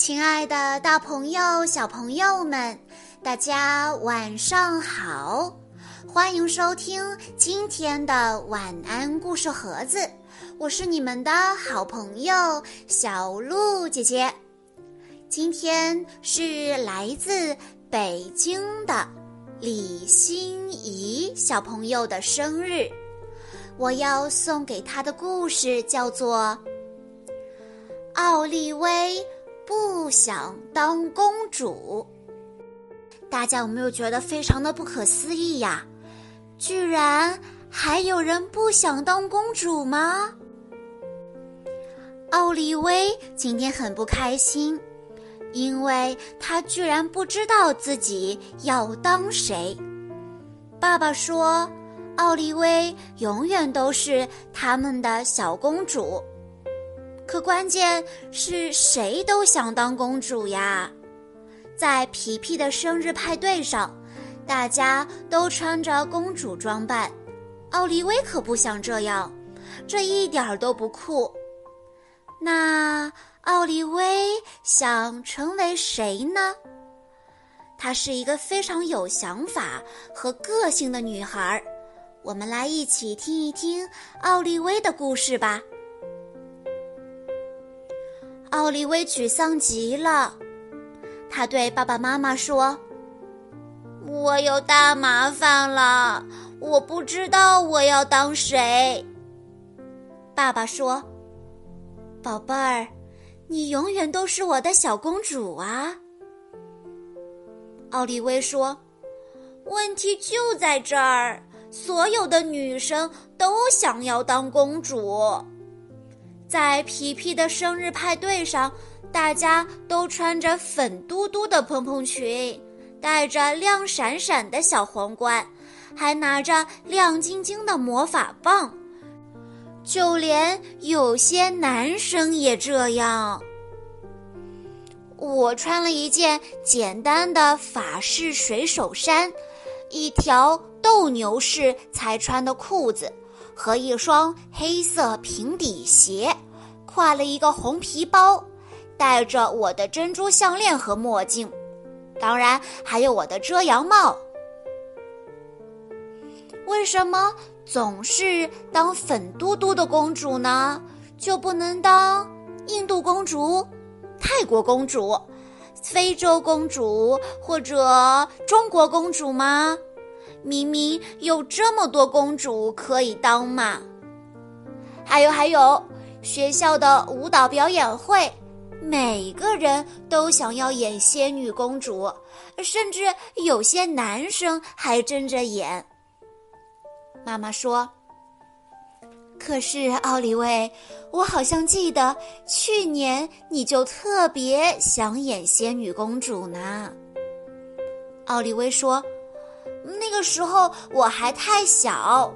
亲爱的，大朋友、小朋友们，大家晚上好！欢迎收听今天的晚安故事盒子，我是你们的好朋友小鹿姐姐。今天是来自北京的李欣怡小朋友的生日，我要送给她的故事叫做《奥利威》。不想当公主，大家有没有觉得非常的不可思议呀？居然还有人不想当公主吗？奥利威今天很不开心，因为他居然不知道自己要当谁。爸爸说，奥利威永远都是他们的小公主。可关键是谁都想当公主呀！在皮皮的生日派对上，大家都穿着公主装扮，奥利威可不想这样，这一点儿都不酷。那奥利威想成为谁呢？她是一个非常有想法和个性的女孩，我们来一起听一听奥利威的故事吧。奥利威沮丧极了，他对爸爸妈妈说：“我有大麻烦了，我不知道我要当谁。”爸爸说：“宝贝儿，你永远都是我的小公主啊。”奥利威说：“问题就在这儿，所有的女生都想要当公主。”在皮皮的生日派对上，大家都穿着粉嘟嘟的蓬蓬裙，戴着亮闪闪的小皇冠，还拿着亮晶晶的魔法棒。就连有些男生也这样。我穿了一件简单的法式水手衫，一条斗牛士才穿的裤子。和一双黑色平底鞋，挎了一个红皮包，戴着我的珍珠项链和墨镜，当然还有我的遮阳帽。为什么总是当粉嘟嘟的公主呢？就不能当印度公主、泰国公主、非洲公主或者中国公主吗？明明有这么多公主可以当嘛！还有还有，学校的舞蹈表演会，每个人都想要演仙女公主，甚至有些男生还争着演。妈妈说：“可是奥利威，我好像记得去年你就特别想演仙女公主呢。”奥利威说。那个时候我还太小，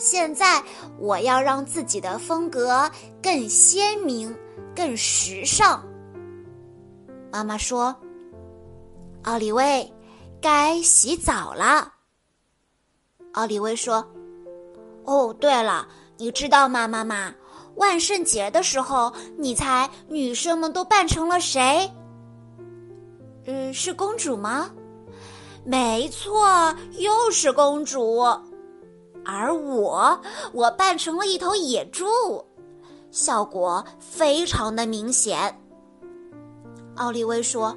现在我要让自己的风格更鲜明、更时尚。妈妈说：“奥利威，该洗澡了。”奥利威说：“哦，对了，你知道吗，妈妈？万圣节的时候，你猜女生们都扮成了谁？嗯，是公主吗？”没错，又是公主，而我，我扮成了一头野猪，效果非常的明显。奥利威说：“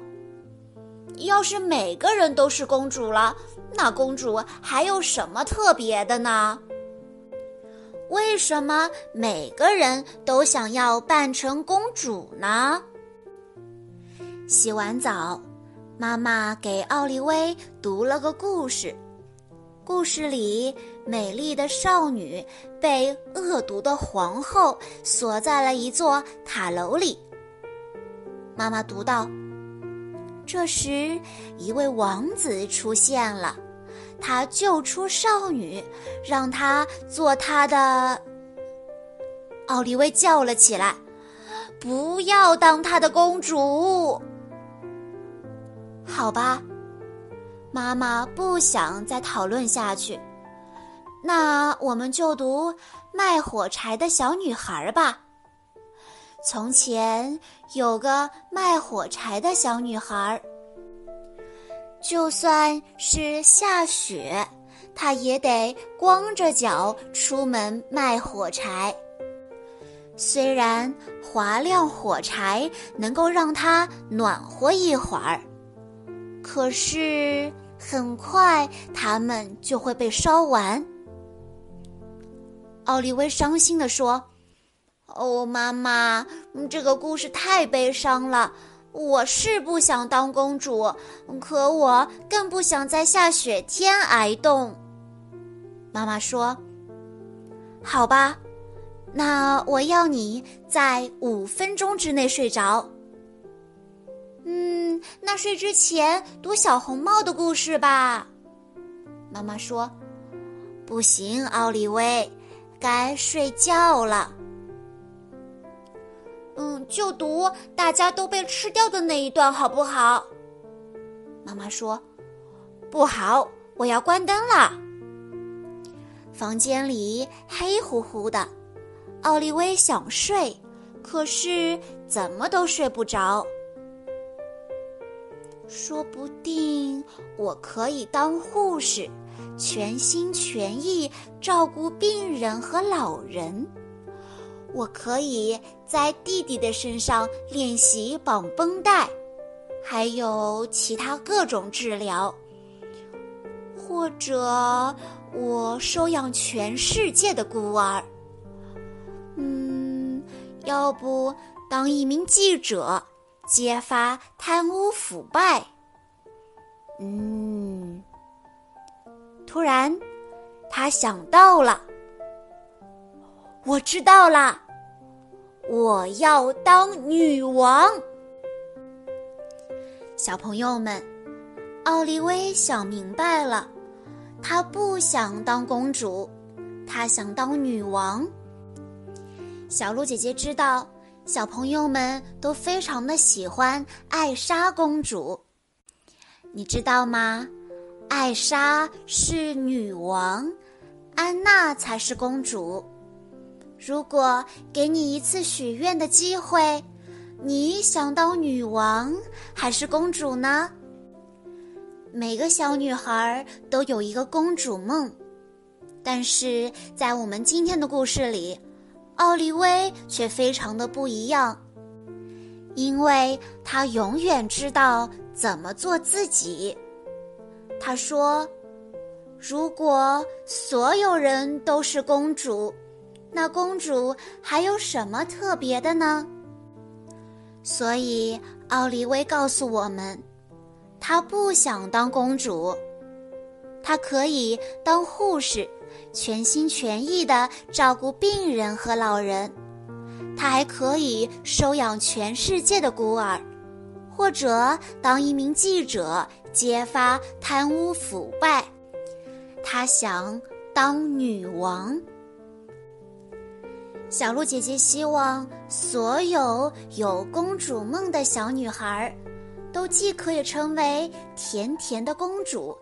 要是每个人都是公主了，那公主还有什么特别的呢？为什么每个人都想要扮成公主呢？”洗完澡。妈妈给奥利威读了个故事，故事里美丽的少女被恶毒的皇后锁在了一座塔楼里。妈妈读到：这时，一位王子出现了，他救出少女，让她做他的。奥利威叫了起来：“不要当他的公主！”好吧，妈妈不想再讨论下去，那我们就读《卖火柴的小女孩》吧。从前有个卖火柴的小女孩，就算是下雪，她也得光着脚出门卖火柴。虽然划亮火柴能够让她暖和一会儿，可是很快它们就会被烧完。奥利威伤心地说：“哦，妈妈，这个故事太悲伤了。我是不想当公主，可我更不想在下雪天挨冻。”妈妈说：“好吧，那我要你在五分钟之内睡着。”嗯，那睡之前读小红帽的故事吧。妈妈说：“不行，奥利威。”该睡觉了。嗯，就读大家都被吃掉的那一段，好不好？妈妈说：“不好，我要关灯了。”房间里黑乎乎的，奥利威想睡，可是怎么都睡不着。说不定我可以当护士。全心全意照顾病人和老人，我可以在弟弟的身上练习绑绷带，还有其他各种治疗。或者我收养全世界的孤儿。嗯，要不当一名记者，揭发贪污腐败。嗯。突然，他想到了，我知道了，我要当女王。小朋友们，奥利威想明白了，他不想当公主，他想当女王。小鹿姐姐知道，小朋友们都非常的喜欢艾莎公主，你知道吗？艾莎是女王，安娜才是公主。如果给你一次许愿的机会，你想当女王还是公主呢？每个小女孩都有一个公主梦，但是在我们今天的故事里，奥利威却非常的不一样，因为她永远知道怎么做自己。他说：“如果所有人都是公主，那公主还有什么特别的呢？”所以，奥利威告诉我们，她不想当公主，她可以当护士，全心全意的照顾病人和老人。她还可以收养全世界的孤儿。或者当一名记者，揭发贪污腐败。她想当女王。小鹿姐姐希望所有有公主梦的小女孩，都既可以成为甜甜的公主，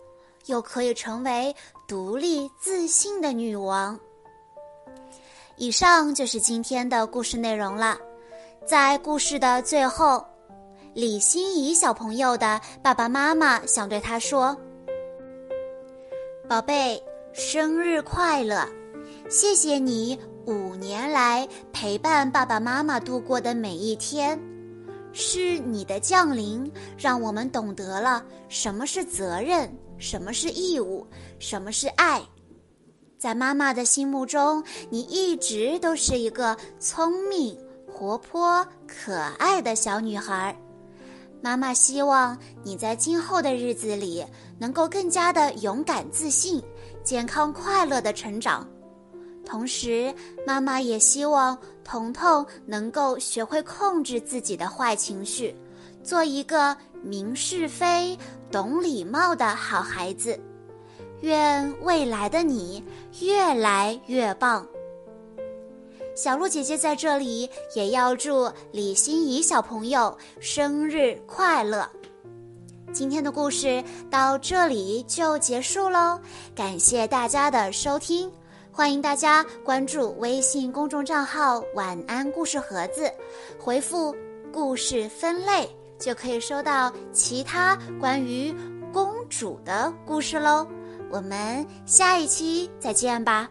又可以成为独立自信的女王。以上就是今天的故事内容了。在故事的最后。李欣怡小朋友的爸爸妈妈想对他说：“宝贝，生日快乐！谢谢你五年来陪伴爸爸妈妈度过的每一天，是你的降临让我们懂得了什么是责任，什么是义务，什么是爱。在妈妈的心目中，你一直都是一个聪明、活泼、可爱的小女孩。”妈妈希望你在今后的日子里能够更加的勇敢、自信、健康、快乐的成长。同时，妈妈也希望彤彤能够学会控制自己的坏情绪，做一个明是非、懂礼貌的好孩子。愿未来的你越来越棒。小鹿姐姐在这里也要祝李欣怡小朋友生日快乐。今天的故事到这里就结束喽，感谢大家的收听，欢迎大家关注微信公众账号“晚安故事盒子”，回复“故事分类”就可以收到其他关于公主的故事喽。我们下一期再见吧。